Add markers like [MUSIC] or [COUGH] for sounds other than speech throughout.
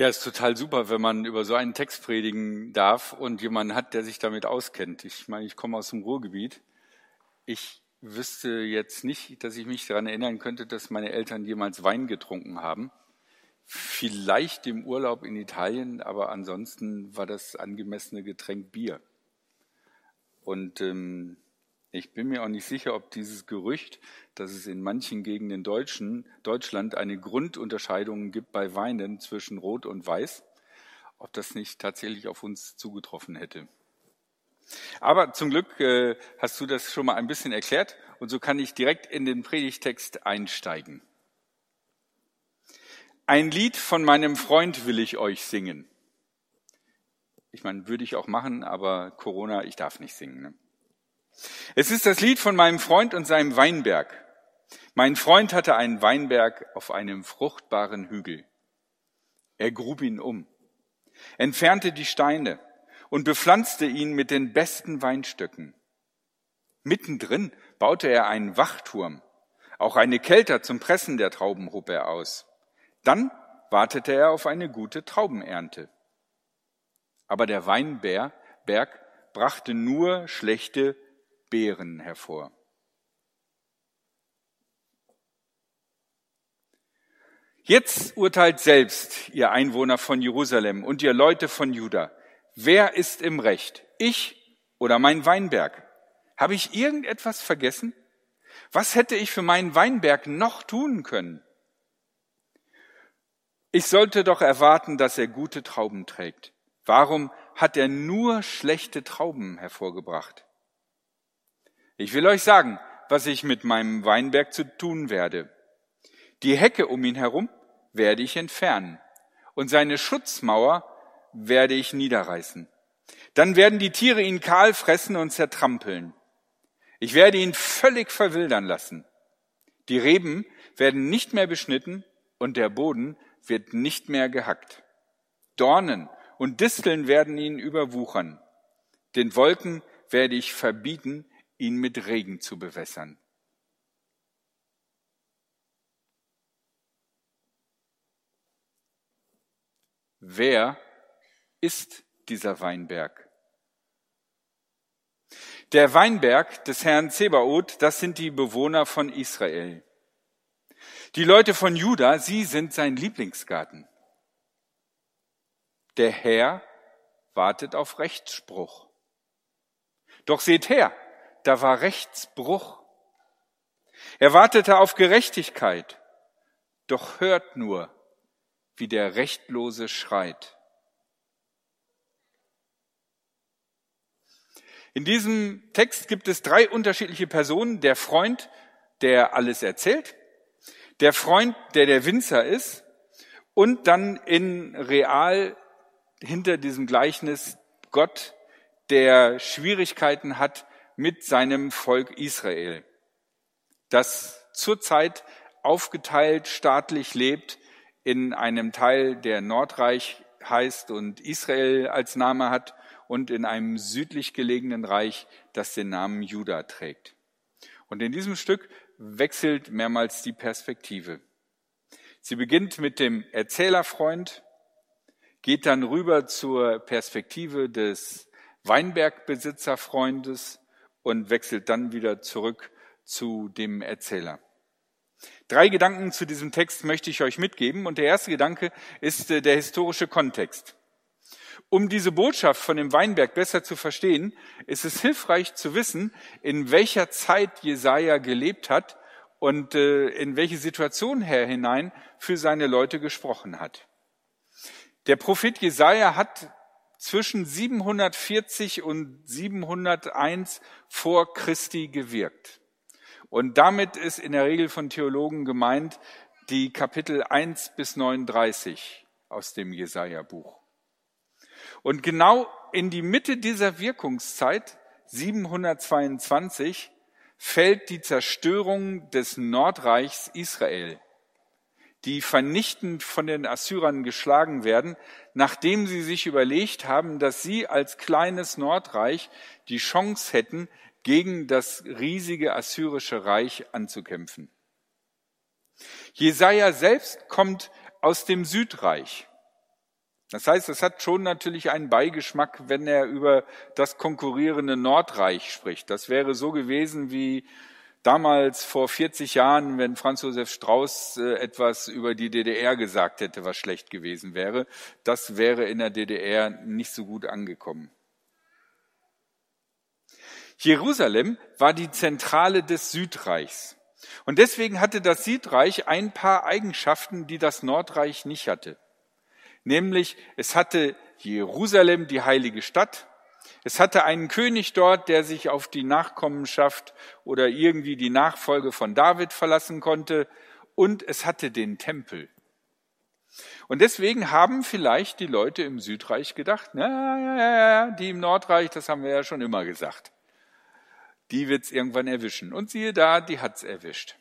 Ja, ist total super, wenn man über so einen Text predigen darf und jemanden hat, der sich damit auskennt. Ich meine, ich komme aus dem Ruhrgebiet. Ich wüsste jetzt nicht, dass ich mich daran erinnern könnte, dass meine Eltern jemals Wein getrunken haben. Vielleicht im Urlaub in Italien, aber ansonsten war das angemessene Getränk Bier. Und ähm, ich bin mir auch nicht sicher, ob dieses Gerücht, dass es in manchen Gegenden Deutschen, Deutschland eine Grundunterscheidung gibt bei Weinen zwischen Rot und Weiß, ob das nicht tatsächlich auf uns zugetroffen hätte. Aber zum Glück äh, hast du das schon mal ein bisschen erklärt und so kann ich direkt in den Predigtext einsteigen. Ein Lied von meinem Freund will ich euch singen. Ich meine, würde ich auch machen, aber Corona, ich darf nicht singen. Ne? Es ist das Lied von meinem Freund und seinem Weinberg. Mein Freund hatte einen Weinberg auf einem fruchtbaren Hügel. Er grub ihn um, entfernte die Steine und bepflanzte ihn mit den besten Weinstöcken. Mittendrin baute er einen Wachturm. Auch eine Kelter zum Pressen der Trauben hob er aus. Dann wartete er auf eine gute Traubenernte. Aber der Weinberg brachte nur schlechte Beeren hervor. Jetzt urteilt selbst, ihr Einwohner von Jerusalem und ihr Leute von Juda, wer ist im Recht, ich oder mein Weinberg? Habe ich irgendetwas vergessen? Was hätte ich für meinen Weinberg noch tun können? Ich sollte doch erwarten, dass er gute Trauben trägt. Warum hat er nur schlechte Trauben hervorgebracht? Ich will euch sagen, was ich mit meinem Weinberg zu tun werde. Die Hecke um ihn herum werde ich entfernen und seine Schutzmauer werde ich niederreißen. Dann werden die Tiere ihn kahl fressen und zertrampeln. Ich werde ihn völlig verwildern lassen. Die Reben werden nicht mehr beschnitten und der Boden wird nicht mehr gehackt. Dornen und Disteln werden ihn überwuchern. Den Wolken werde ich verbieten, ihn mit Regen zu bewässern. Wer ist dieser Weinberg? Der Weinberg des Herrn Zebaoth, das sind die Bewohner von Israel. Die Leute von Juda, sie sind sein Lieblingsgarten. Der Herr wartet auf Rechtsspruch. Doch seht her, da war Rechtsbruch. Er wartete auf Gerechtigkeit, doch hört nur, wie der Rechtlose schreit. In diesem Text gibt es drei unterschiedliche Personen. Der Freund, der alles erzählt, der Freund, der der Winzer ist und dann in real hinter diesem Gleichnis Gott, der Schwierigkeiten hat, mit seinem Volk Israel, das zurzeit aufgeteilt staatlich lebt in einem Teil, der Nordreich heißt und Israel als Name hat und in einem südlich gelegenen Reich, das den Namen Juda trägt. Und in diesem Stück wechselt mehrmals die Perspektive. Sie beginnt mit dem Erzählerfreund, geht dann rüber zur Perspektive des Weinbergbesitzerfreundes und wechselt dann wieder zurück zu dem Erzähler. Drei Gedanken zu diesem Text möchte ich euch mitgeben. Und der erste Gedanke ist äh, der historische Kontext. Um diese Botschaft von dem Weinberg besser zu verstehen, ist es hilfreich zu wissen, in welcher Zeit Jesaja gelebt hat und äh, in welche Situation er hinein für seine Leute gesprochen hat. Der Prophet Jesaja hat zwischen 740 und 701 vor Christi gewirkt. Und damit ist in der Regel von Theologen gemeint die Kapitel 1 bis 39 aus dem Jesaja-Buch. Und genau in die Mitte dieser Wirkungszeit, 722, fällt die Zerstörung des Nordreichs Israel die vernichtend von den Assyrern geschlagen werden, nachdem sie sich überlegt haben, dass sie als kleines Nordreich die Chance hätten, gegen das riesige assyrische Reich anzukämpfen. Jesaja selbst kommt aus dem Südreich. Das heißt, es hat schon natürlich einen Beigeschmack, wenn er über das konkurrierende Nordreich spricht. Das wäre so gewesen wie damals vor 40 Jahren, wenn Franz Josef Strauß äh, etwas über die DDR gesagt hätte, was schlecht gewesen wäre. Das wäre in der DDR nicht so gut angekommen. Jerusalem war die Zentrale des Südreichs. Und deswegen hatte das Südreich ein paar Eigenschaften, die das Nordreich nicht hatte. Nämlich, es hatte Jerusalem, die heilige Stadt. Es hatte einen König dort, der sich auf die Nachkommenschaft oder irgendwie die Nachfolge von David verlassen konnte. Und es hatte den Tempel. Und deswegen haben vielleicht die Leute im Südreich gedacht, na, ja, ja, ja, die im Nordreich, das haben wir ja schon immer gesagt die wird's irgendwann erwischen. Und siehe da, die hat's erwischt.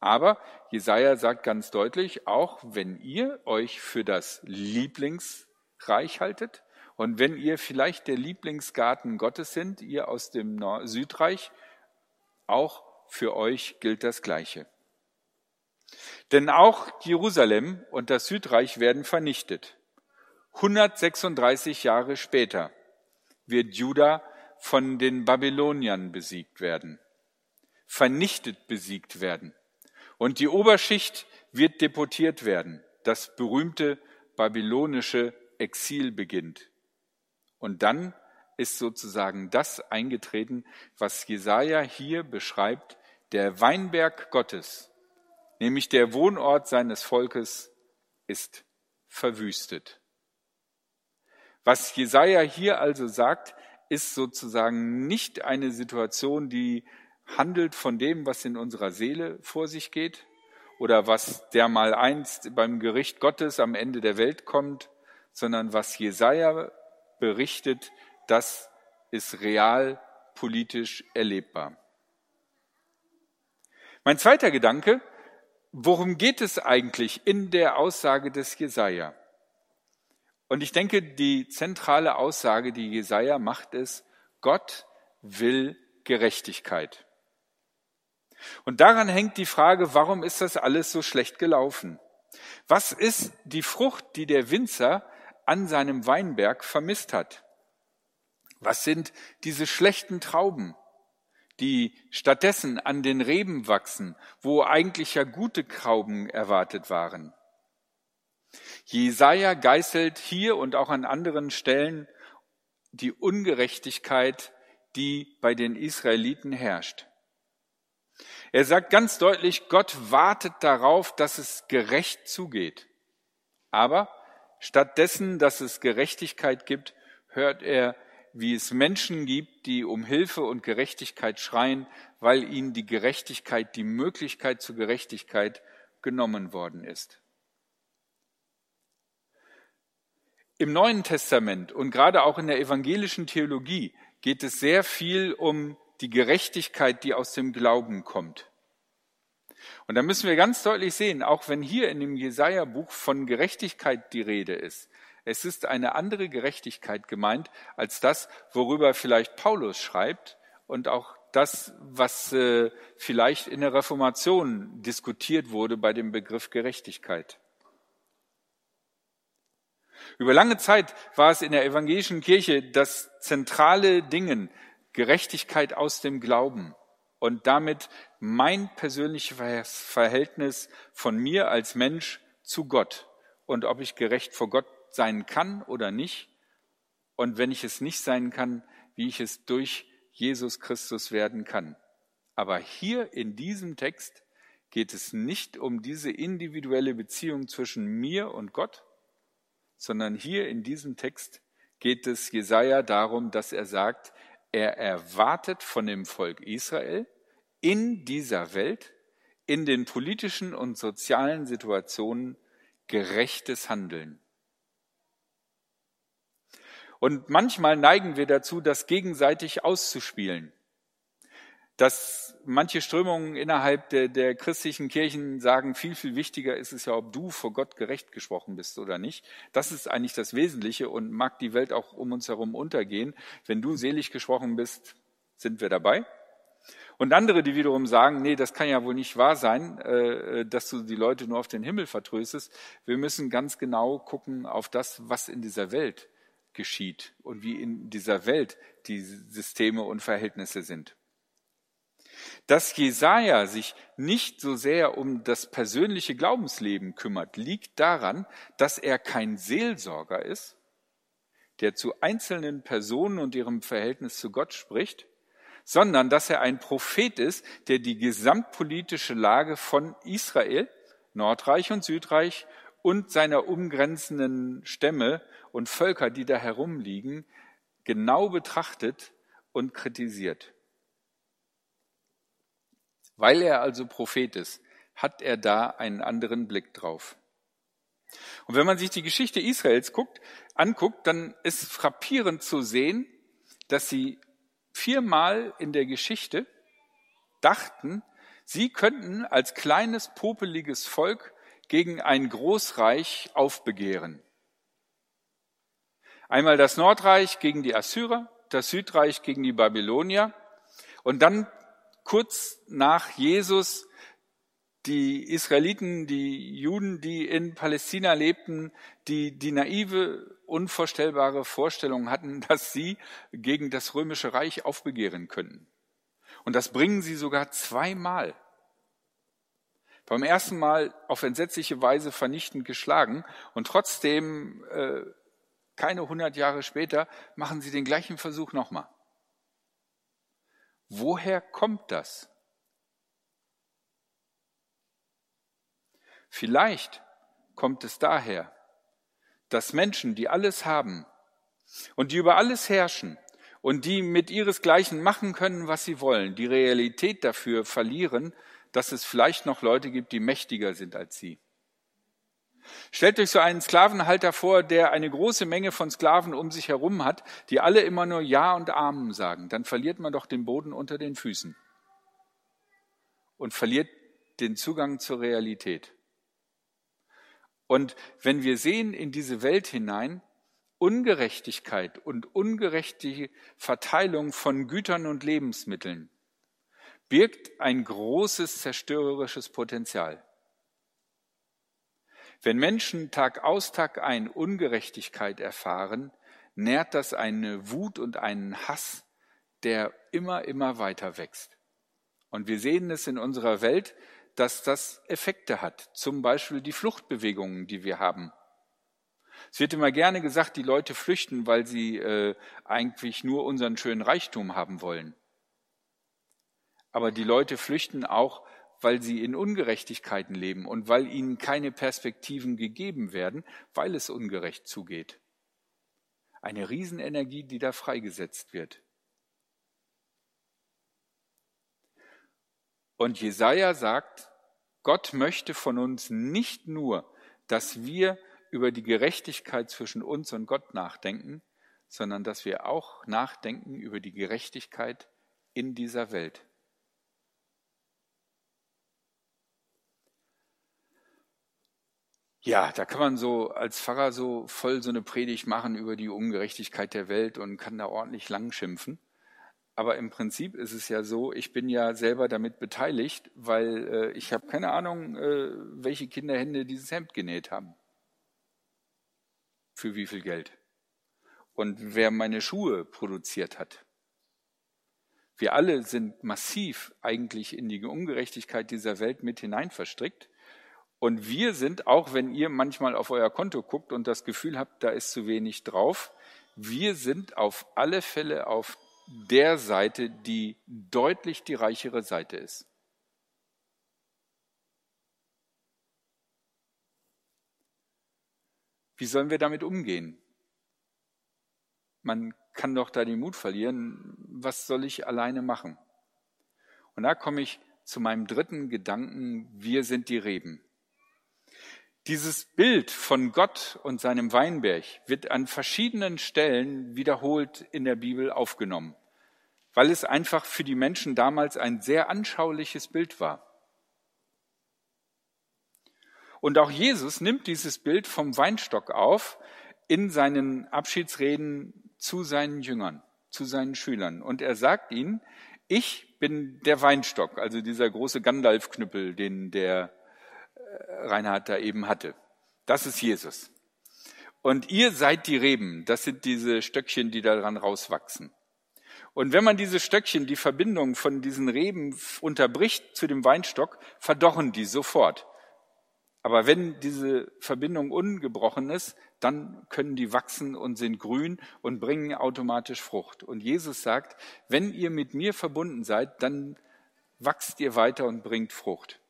Aber Jesaja sagt ganz deutlich, auch wenn ihr euch für das Lieblingsreich haltet und wenn ihr vielleicht der Lieblingsgarten Gottes sind, ihr aus dem Nord Südreich, auch für euch gilt das Gleiche. Denn auch Jerusalem und das Südreich werden vernichtet. 136 Jahre später wird Juda von den Babyloniern besiegt werden, vernichtet besiegt werden. Und die Oberschicht wird deportiert werden. Das berühmte babylonische Exil beginnt. Und dann ist sozusagen das eingetreten, was Jesaja hier beschreibt, der Weinberg Gottes, nämlich der Wohnort seines Volkes, ist verwüstet. Was Jesaja hier also sagt, ist sozusagen nicht eine Situation, die handelt von dem, was in unserer Seele vor sich geht oder was der mal einst beim Gericht Gottes am Ende der Welt kommt, sondern was Jesaja berichtet, das ist real politisch erlebbar. Mein zweiter Gedanke, worum geht es eigentlich in der Aussage des Jesaja? Und ich denke, die zentrale Aussage, die Jesaja macht, ist, Gott will Gerechtigkeit. Und daran hängt die Frage, warum ist das alles so schlecht gelaufen? Was ist die Frucht, die der Winzer an seinem Weinberg vermisst hat? Was sind diese schlechten Trauben, die stattdessen an den Reben wachsen, wo eigentlich ja gute Trauben erwartet waren? Jesaja geißelt hier und auch an anderen Stellen die Ungerechtigkeit, die bei den Israeliten herrscht. Er sagt ganz deutlich, Gott wartet darauf, dass es gerecht zugeht. Aber stattdessen, dass es Gerechtigkeit gibt, hört er, wie es Menschen gibt, die um Hilfe und Gerechtigkeit schreien, weil ihnen die Gerechtigkeit, die Möglichkeit zur Gerechtigkeit genommen worden ist. Im Neuen Testament und gerade auch in der evangelischen Theologie geht es sehr viel um die Gerechtigkeit, die aus dem Glauben kommt. Und da müssen wir ganz deutlich sehen, auch wenn hier in dem Jesaja-Buch von Gerechtigkeit die Rede ist, es ist eine andere Gerechtigkeit gemeint als das, worüber vielleicht Paulus schreibt und auch das, was äh, vielleicht in der Reformation diskutiert wurde bei dem Begriff Gerechtigkeit. Über lange Zeit war es in der evangelischen Kirche das zentrale Dingen, Gerechtigkeit aus dem Glauben und damit mein persönliches Verhältnis von mir als Mensch zu Gott und ob ich gerecht vor Gott sein kann oder nicht und wenn ich es nicht sein kann, wie ich es durch Jesus Christus werden kann. Aber hier in diesem Text geht es nicht um diese individuelle Beziehung zwischen mir und Gott, sondern hier in diesem Text geht es Jesaja darum, dass er sagt, er erwartet von dem Volk Israel in dieser Welt, in den politischen und sozialen Situationen gerechtes Handeln. Und manchmal neigen wir dazu, das gegenseitig auszuspielen dass manche Strömungen innerhalb der, der, christlichen Kirchen sagen, viel, viel wichtiger ist es ja, ob du vor Gott gerecht gesprochen bist oder nicht. Das ist eigentlich das Wesentliche und mag die Welt auch um uns herum untergehen. Wenn du selig gesprochen bist, sind wir dabei. Und andere, die wiederum sagen, nee, das kann ja wohl nicht wahr sein, äh, dass du die Leute nur auf den Himmel vertröstest. Wir müssen ganz genau gucken auf das, was in dieser Welt geschieht und wie in dieser Welt die Systeme und Verhältnisse sind. Dass Jesaja sich nicht so sehr um das persönliche Glaubensleben kümmert, liegt daran, dass er kein Seelsorger ist, der zu einzelnen Personen und ihrem Verhältnis zu Gott spricht, sondern dass er ein Prophet ist, der die gesamtpolitische Lage von Israel, Nordreich und Südreich und seiner umgrenzenden Stämme und Völker, die da herumliegen, genau betrachtet und kritisiert. Weil er also Prophet ist, hat er da einen anderen Blick drauf. Und wenn man sich die Geschichte Israels guckt, anguckt, dann ist frappierend zu sehen, dass sie viermal in der Geschichte dachten, sie könnten als kleines, popeliges Volk gegen ein Großreich aufbegehren. Einmal das Nordreich gegen die Assyrer, das Südreich gegen die Babylonier und dann kurz nach Jesus die Israeliten, die Juden, die in Palästina lebten, die die naive, unvorstellbare Vorstellung hatten, [LAUGHS] dass sie gegen das römische Reich aufbegehren könnten. Und das bringen sie sogar zweimal. Beim ersten Mal auf entsetzliche Weise vernichtend geschlagen und trotzdem äh, keine hundert Jahre später machen sie den gleichen Versuch nochmal. Woher kommt das? Vielleicht kommt es daher, dass Menschen, die alles haben und die über alles herrschen und die mit ihresgleichen machen können, was sie wollen, die Realität dafür verlieren, dass es vielleicht noch Leute gibt, die mächtiger sind als sie. Stellt euch so einen Sklavenhalter vor, der eine große Menge von Sklaven um sich herum hat, die alle immer nur Ja und Amen sagen. Dann verliert man doch den Boden unter den Füßen und verliert den Zugang zur Realität. Und wenn wir sehen in diese Welt hinein, Ungerechtigkeit und ungerechte Verteilung von Gütern und Lebensmitteln birgt ein großes zerstörerisches Potenzial. Wenn Menschen Tag aus Tag ein Ungerechtigkeit erfahren, nährt das eine Wut und einen Hass, der immer, immer weiter wächst. Und wir sehen es in unserer Welt, dass das Effekte hat, zum Beispiel die Fluchtbewegungen, die wir haben. Es wird immer gerne gesagt, die Leute flüchten, weil sie äh, eigentlich nur unseren schönen Reichtum haben wollen. Aber die Leute flüchten auch, weil sie in Ungerechtigkeiten leben und weil ihnen keine Perspektiven gegeben werden, weil es ungerecht zugeht. Eine Riesenenergie, die da freigesetzt wird. Und Jesaja sagt, Gott möchte von uns nicht nur, dass wir über die Gerechtigkeit zwischen uns und Gott nachdenken, sondern dass wir auch nachdenken über die Gerechtigkeit in dieser Welt. Ja, da kann man so als Pfarrer so voll so eine Predigt machen über die Ungerechtigkeit der Welt und kann da ordentlich lang schimpfen. Aber im Prinzip ist es ja so, ich bin ja selber damit beteiligt, weil äh, ich habe keine Ahnung, äh, welche Kinderhände dieses Hemd genäht haben. Für wie viel Geld. Und wer meine Schuhe produziert hat. Wir alle sind massiv eigentlich in die Ungerechtigkeit dieser Welt mit hinein verstrickt. Und wir sind, auch wenn ihr manchmal auf euer Konto guckt und das Gefühl habt, da ist zu wenig drauf, wir sind auf alle Fälle auf der Seite, die deutlich die reichere Seite ist. Wie sollen wir damit umgehen? Man kann doch da den Mut verlieren. Was soll ich alleine machen? Und da komme ich zu meinem dritten Gedanken. Wir sind die Reben. Dieses Bild von Gott und seinem Weinberg wird an verschiedenen Stellen wiederholt in der Bibel aufgenommen, weil es einfach für die Menschen damals ein sehr anschauliches Bild war. Und auch Jesus nimmt dieses Bild vom Weinstock auf in seinen Abschiedsreden zu seinen Jüngern, zu seinen Schülern. Und er sagt ihnen, Ich bin der Weinstock, also dieser große Gandalf-Knüppel, den der Reinhard da eben hatte. Das ist Jesus. Und ihr seid die Reben. Das sind diese Stöckchen, die daran rauswachsen. Und wenn man diese Stöckchen, die Verbindung von diesen Reben unterbricht zu dem Weinstock, verdorren die sofort. Aber wenn diese Verbindung ungebrochen ist, dann können die wachsen und sind grün und bringen automatisch Frucht. Und Jesus sagt, wenn ihr mit mir verbunden seid, dann wachst ihr weiter und bringt Frucht.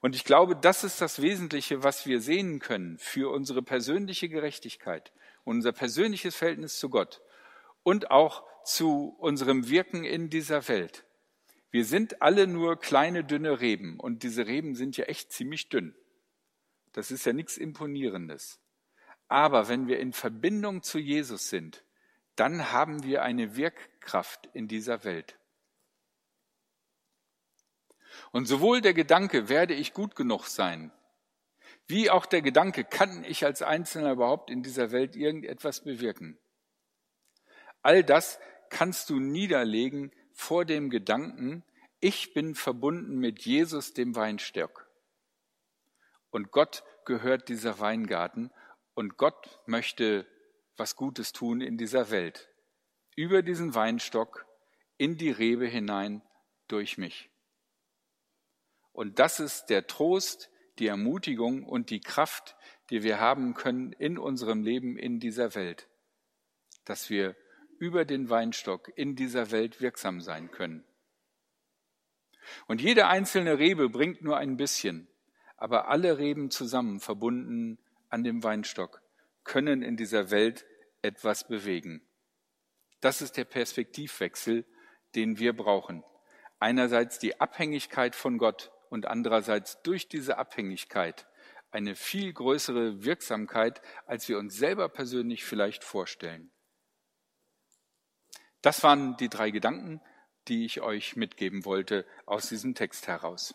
Und ich glaube, das ist das Wesentliche, was wir sehen können für unsere persönliche Gerechtigkeit, unser persönliches Verhältnis zu Gott und auch zu unserem Wirken in dieser Welt. Wir sind alle nur kleine, dünne Reben und diese Reben sind ja echt ziemlich dünn. Das ist ja nichts Imponierendes. Aber wenn wir in Verbindung zu Jesus sind, dann haben wir eine Wirkkraft in dieser Welt. Und sowohl der Gedanke, werde ich gut genug sein, wie auch der Gedanke, kann ich als Einzelner überhaupt in dieser Welt irgendetwas bewirken? All das kannst du niederlegen vor dem Gedanken, ich bin verbunden mit Jesus, dem Weinstock. Und Gott gehört dieser Weingarten und Gott möchte was Gutes tun in dieser Welt. Über diesen Weinstock, in die Rebe hinein, durch mich. Und das ist der Trost, die Ermutigung und die Kraft, die wir haben können in unserem Leben in dieser Welt. Dass wir über den Weinstock in dieser Welt wirksam sein können. Und jede einzelne Rebe bringt nur ein bisschen aber alle Reben zusammen, verbunden an dem Weinstock, können in dieser Welt etwas bewegen. Das ist der Perspektivwechsel, den wir brauchen. Einerseits die Abhängigkeit von Gott und andererseits durch diese Abhängigkeit eine viel größere Wirksamkeit, als wir uns selber persönlich vielleicht vorstellen. Das waren die drei Gedanken, die ich euch mitgeben wollte aus diesem Text heraus.